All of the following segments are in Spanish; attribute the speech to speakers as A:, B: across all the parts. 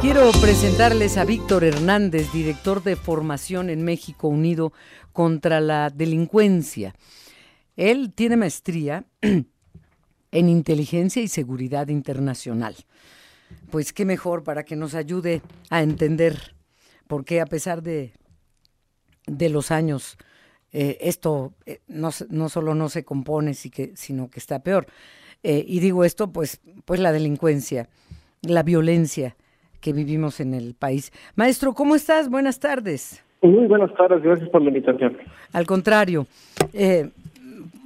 A: Quiero presentarles a Víctor Hernández, director de formación en México Unido contra la Delincuencia. Él tiene maestría en inteligencia y seguridad internacional. Pues qué mejor para que nos ayude a entender por qué a pesar de, de los años eh, esto eh, no, no, solo no se compone, sino que está peor. Eh, y digo esto, pues, pues la delincuencia, la violencia que vivimos en el país. Maestro, ¿cómo estás? Buenas tardes.
B: Muy buenas tardes, gracias por la invitación.
A: Al contrario,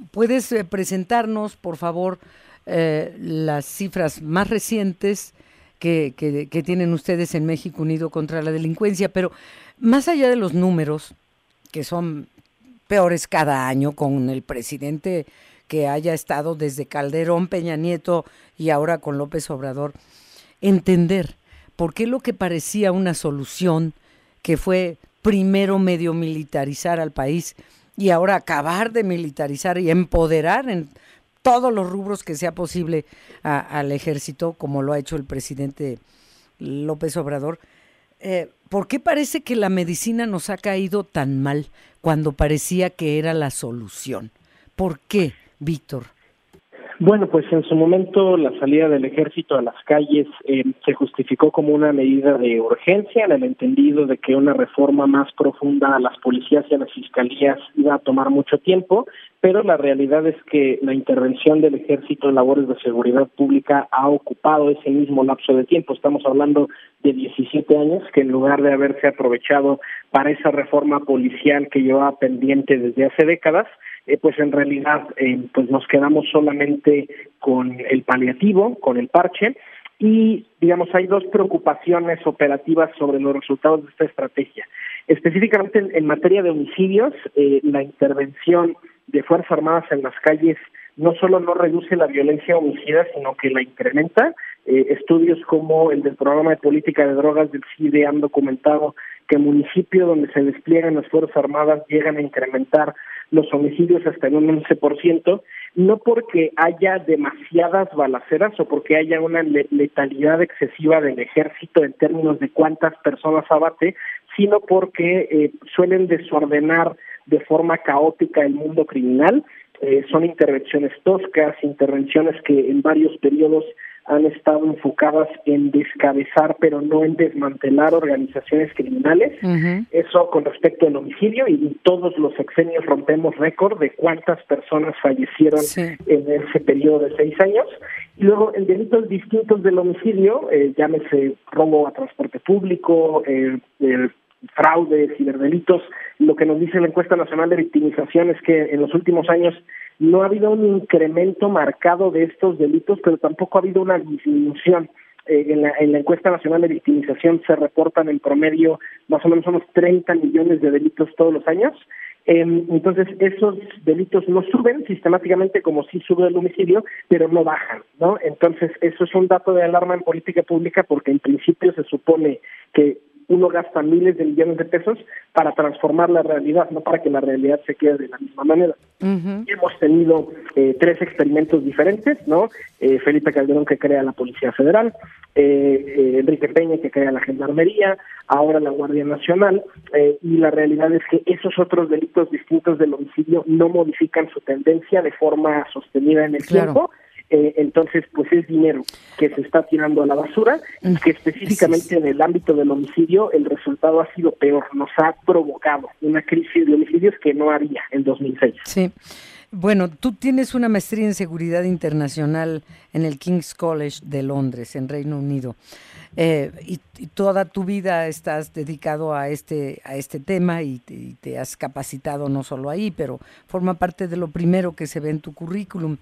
A: ¿puedes presentarnos, por favor, las cifras más recientes que, que, que tienen ustedes en México Unido contra la delincuencia? Pero más allá de los números, que son peores cada año con el presidente que haya estado desde Calderón, Peña Nieto y ahora con López Obrador, entender por qué lo que parecía una solución, que fue primero medio militarizar al país y ahora acabar de militarizar y empoderar en todos los rubros que sea posible al ejército, como lo ha hecho el presidente López Obrador, eh, ¿por qué parece que la medicina nos ha caído tan mal cuando parecía que era la solución? ¿Por qué, Víctor?
B: Bueno, pues en su momento la salida del ejército a las calles eh, se justificó como una medida de urgencia, en el entendido de que una reforma más profunda a las policías y a las fiscalías iba a tomar mucho tiempo, pero la realidad es que la intervención del ejército en labores de seguridad pública ha ocupado ese mismo lapso de tiempo. Estamos hablando de 17 años que en lugar de haberse aprovechado para esa reforma policial que llevaba pendiente desde hace décadas, eh, pues en realidad eh, pues nos quedamos solamente con el paliativo, con el parche, y digamos hay dos preocupaciones operativas sobre los resultados de esta estrategia. Específicamente en, materia de homicidios, eh, la intervención de Fuerzas Armadas en las calles no solo no reduce la violencia homicida, sino que la incrementa. estudios como el del programa de política de drogas del CIDE han documentado que municipios donde se despliegan las Fuerzas Armadas llegan a incrementar los homicidios hasta en un 11%, no porque haya demasiadas balaceras o porque haya una letalidad excesiva del ejército en términos de cuántas personas abate, sino porque eh, suelen desordenar de forma caótica el mundo criminal. Eh, son intervenciones toscas, intervenciones que en varios periodos han estado enfocadas en descabezar, pero no en desmantelar organizaciones criminales. Eso con respecto al homicidio y todos los sexenios rompemos récord de cuántas personas fallecieron en ese periodo de seis años. Y luego en delitos distintos del homicidio, eh, llámese robo a transporte público, eh, fraude, ciberdelitos, lo que nos dice la encuesta nacional de victimización es que en los últimos años no ha habido un incremento marcado de estos delitos, pero tampoco ha habido una disminución. Eh, en, la, en la encuesta nacional de victimización se reportan en promedio más o menos unos 30 millones de delitos todos los años. Em, entonces, esos delitos no suben sistemáticamente como si sube el homicidio, pero no bajan, ¿no? Entonces, eso es un dato de alarma en política pública porque en principio se supone que uno gasta miles de millones de pesos para transformar la realidad, no para que la realidad se quede de la misma manera. hemos tenido eh, tres experimentos diferentes, ¿no? Eh, Felipe Calderón que crea la Policía Federal, eh, Enrique Peña que crea la Gendarmería, ahora la Guardia Nacional, y la realidad es que esos otros delitos distintos del homicidio no modifican su tendencia de forma sostenida en el tiempo eh, entonces pues es dinero que se está tirando a la basura y que específicamente en el ámbito del homicidio el resultado ha sido peor, nos ha provocado una crisis de homicidios que no había en 2006.
A: Sí. Bueno, tú tienes una maestría en seguridad internacional en el King's College de Londres, en Reino Unido, eh, y, toda tu vida estás dedicado a este a este tema y te has capacitado no solo ahí, pero forma parte de lo primero que se ve en tu currículum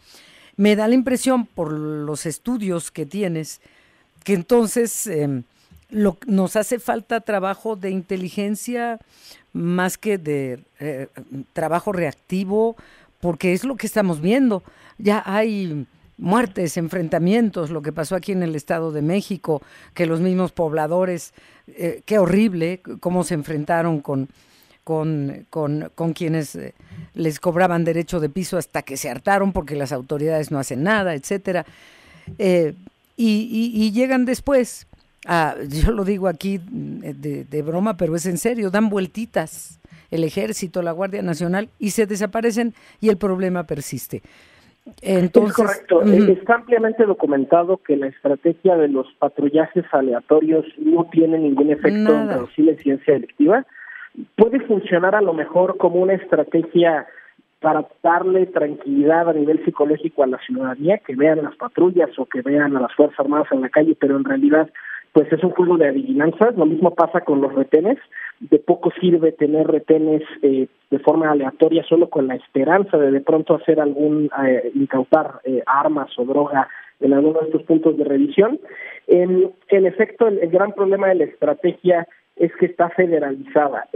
A: me da la impresión por los estudios que tienes que entonces em, nos hace falta trabajo de inteligencia más que de eh, trabajo reactivo, porque es lo que estamos viendo. Ya hay muertes, enfrentamientos, lo que pasó aquí en el Estado de México, que los mismos pobladores, eh, qué horrible cómo se enfrentaron con con, con, con quienes eh, les cobraban derecho de piso hasta que se hartaron porque las autoridades no hacen nada, etcétera. Eh, y, y, llegan después Ah, yo lo digo aquí de, de broma, pero es en serio, dan vueltitas el ejército, la Guardia Nacional y se desaparecen y el problema persiste.
B: Entonces, es correcto. Está ampliamente documentado que la estrategia de los patrullajes aleatorios no tiene ningún efecto en reducir la ciencia delictiva. Puede funcionar a lo mejor como una estrategia para darle tranquilidad a nivel psicológico a la ciudadanía, que vean las patrullas o que vean a las Fuerzas Armadas en la calle, pero en realidad pues es un juego de adivinanzas. Lo mismo pasa con los retenes. De poco sirve tener retenes eh, de forma aleatoria solo con la esperanza de de pronto hacer algún, eh, incautar eh, armas o droga en alguno de estos puntos de revisión. En, en efecto, el, gran problema de la estrategia es que está federalizada.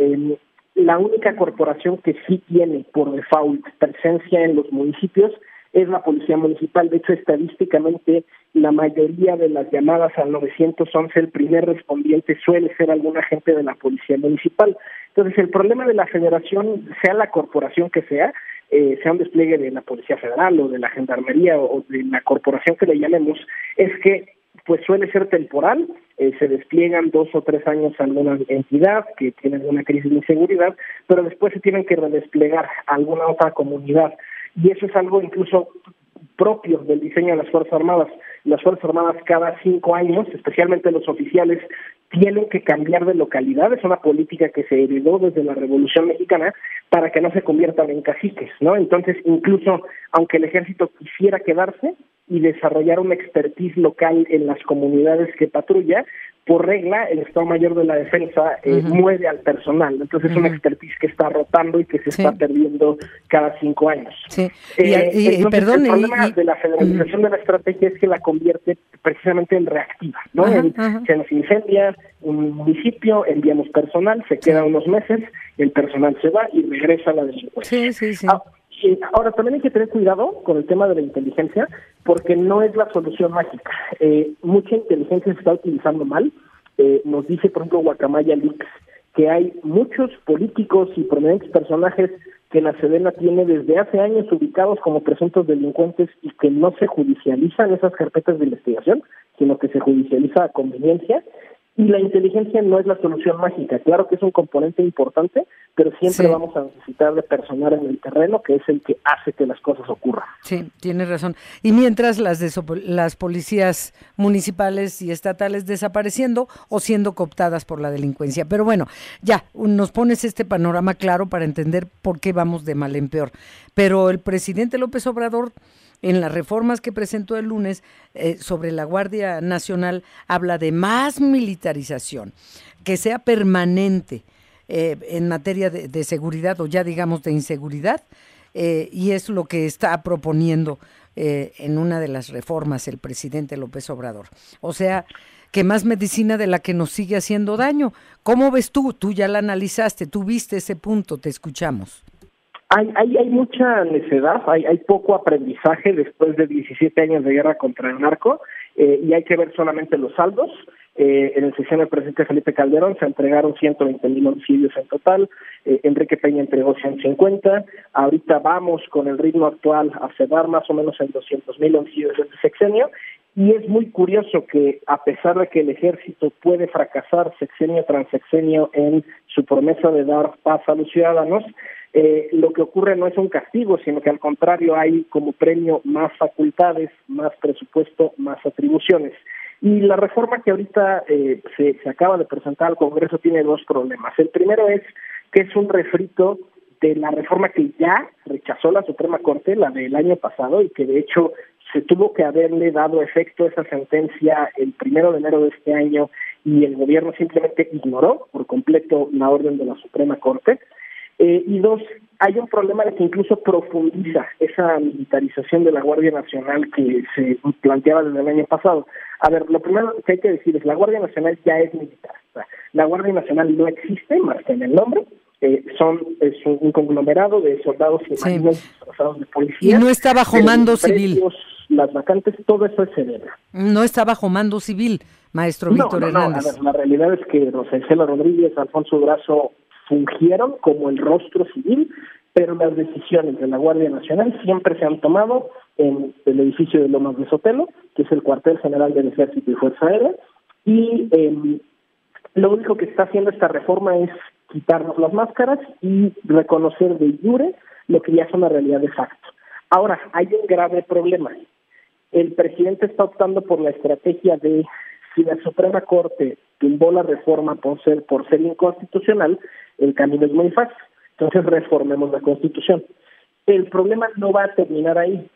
B: la única corporación que sí tiene por default presencia en los municipios es la policía municipal. De hecho, estadísticamente, la mayoría de las llamadas al 911, el primer respondiente suele ser algún agente de la policía municipal. Entonces, el problema de la federación, sea la corporación que sea, eh, sea un despliegue de la Policía Federal o de la Gendarmería o de la corporación que le llamemos, es que pues suele ser temporal, eh, se despliegan dos o tres años alguna entidad que tiene alguna crisis de inseguridad, pero después se tienen que redesplegar a alguna otra comunidad y eso es algo incluso propio del diseño de las Fuerzas Armadas. Las Fuerzas Armadas cada cinco años, especialmente los oficiales, tienen que cambiar de localidad. Es una política que se heredó desde la Revolución Mexicana para que no se conviertan en caciques, ¿no? Entonces, incluso aunque el ejército quisiera quedarse y desarrollar una expertise local en las comunidades que patrulla, por regla, el Estado Mayor de la Defensa eh, mueve al personal. Entonces es una expertise que está rotando y que se está perdiendo cada cinco años.
A: Sí. Eh,
B: el problema de la federalización de la estrategia es que la convierte precisamente en reactiva. ¿no? Se nos incendia un municipio, enviamos personal, se queda unos meses, el personal se va y regresa a la delincuencia.
A: Sí, sí, sí.
B: Ah, ahora, también hay que tener cuidado con el tema de la inteligencia, porque no es la solución mágica. Eh, mucha inteligencia se está utilizando mal. Eh, nos dice, por ejemplo, Guacamaya Leaks, que hay muchos políticos y prominentes personajes que la Sedena tiene desde hace años ubicados como presuntos delincuentes y que no se judicializan esas carpetas de investigación, sino que se judicializa a conveniencia y la inteligencia no es la solución mágica. Claro que es un componente importante, pero siempre vamos a necesitar de personal en el terreno, que es el que hace que las cosas ocurran.
A: Sí, tienes razón. Y mientras las, las policías municipales y estatales desapareciendo o siendo cooptadas por la delincuencia. Pero bueno, ya, nos pones este panorama claro para entender por qué vamos de mal en peor. Pero el presidente López Obrador en las reformas que presentó el lunes eh, sobre la Guardia Nacional habla de más militarización, que sea permanente eh, en materia de, seguridad o ya digamos de inseguridad, eh, y es lo que está proponiendo en una de las reformas el presidente López Obrador. O sea, que más medicina de la que nos sigue haciendo daño. ¿Cómo ves tú? Tú ya la analizaste, tú viste ese punto, te escuchamos.
B: Hay, hay, hay mucha necedad, hay, hay poco aprendizaje después de 17 años de guerra contra el narco eh, y hay que ver solamente los saldos. Eh, en el sesión del presidente Felipe Calderón se entregaron 120 mil homicidios en total, eh, Enrique Peña entregó 150, ahorita vamos con el ritmo actual a cerrar más o menos en 200 mil homicidios este sexenio y es muy curioso que a pesar de que el ejército puede fracasar sexenio tras sexenio en su promesa de dar paz a los ciudadanos, eh, lo que ocurre no es un castigo, sino que al contrario hay como premio más facultades, más presupuesto, más atribuciones. Y la reforma que ahorita eh, se, se acaba de presentar al Congreso tiene dos problemas. El primero es que es un refrito de la reforma que ya rechazó la Suprema Corte, la del año pasado, y que de hecho se tuvo que haberle dado efecto esa sentencia el primero de enero de este año y el gobierno simplemente ignoró por completo la orden de la Suprema Corte. Eh, y dos, hay un problema de que incluso profundiza esa militarización de la Guardia Nacional que se planteaba desde el año pasado. A ver, lo primero que hay que decir es la Guardia Nacional ya es militar. la Guardia Nacional no existe más que en el nombre. Eh, son es un, conglomerado de soldados y sí. de policía.
A: Y no está bajo mando civil.
B: Las vacantes, todo eso es severo.
A: No está bajo mando civil, maestro Víctor Hernández.
B: a ver, la realidad es que Rosicela Rodríguez, Alfonso Brazo fungieron como el rostro civil, pero las decisiones de la Guardia Nacional siempre se han tomado en el edificio de Lomas de Sotelo, que es el cuartel general del Ejército y Fuerza Aérea, y em, lo único que está haciendo esta reforma es quitarnos las máscaras y reconocer de jure lo que ya es una realidad de facto. Ahora, hay un grave problema. El presidente está optando por la estrategia de si la Suprema Corte tumbó la reforma por ser, por ser inconstitucional, el camino es muy fácil. Entonces reformemos la Constitución. El problema no va a terminar ahí.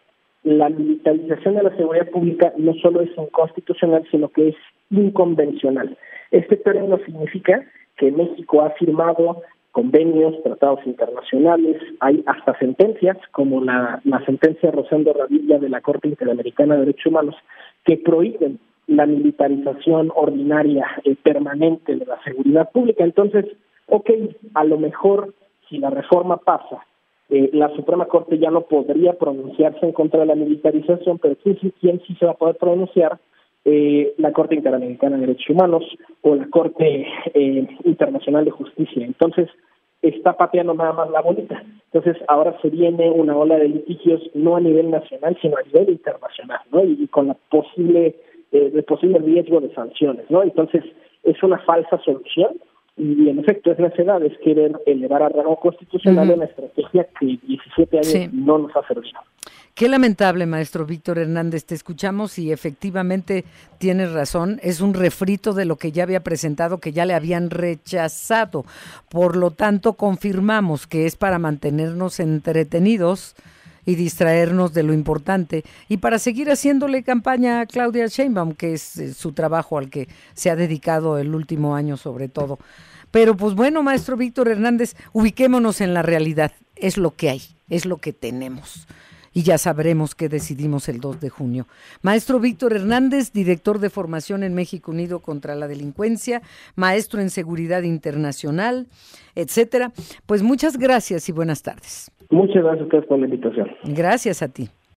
B: La militarización de la seguridad pública no solo es inconstitucional, sino que es inconvencional. Este término significa que México ha firmado convenios, tratados internacionales, hay hasta sentencias, como la, la sentencia Rosendo Radilla de la Corte Interamericana de Derechos Humanos, que prohíben la militarización ordinaria eh, permanente de la seguridad pública. Entonces, ok, a lo mejor si la reforma pasa, eh, la Suprema Corte ya no podría pronunciarse en contra de la militarización, pero ¿quién, quién sí se va a poder pronunciar? Eh, la Corte Interamericana de Derechos Humanos o la Corte eh, Internacional de Justicia. Entonces, está pateando nada más la bolita. Entonces, ahora se viene una ola de litigios no a nivel nacional, sino a nivel internacional, ¿no? Y, con la posible, eh, el posible riesgo de sanciones, ¿no? Entonces, es una falsa solución y en efecto es necesidad, es querer elevar a rango constitucional una estrategia que 17 años no nos ha servido.
A: Qué lamentable, maestro Víctor Hernández. Te escuchamos y efectivamente tienes razón. Es un refrito de lo que ya había presentado, que ya le habían rechazado. Por lo tanto, confirmamos que es para mantenernos entretenidos y distraernos de lo importante y para seguir haciéndole campaña a Claudia Sheinbaum, que es eh, su trabajo al que se ha dedicado el último año sobre todo. Pero pues bueno, maestro Víctor Hernández, ubiquémonos en la realidad. Es lo que hay, es lo que tenemos y ya sabremos qué decidimos el 2 de junio. Maestro Víctor Hernández, director de formación en México Unido contra la Delincuencia, maestro en seguridad internacional, etcétera. Pues muchas gracias y buenas tardes.
B: Muchas gracias a ustedes por la invitación.
A: Gracias a ti.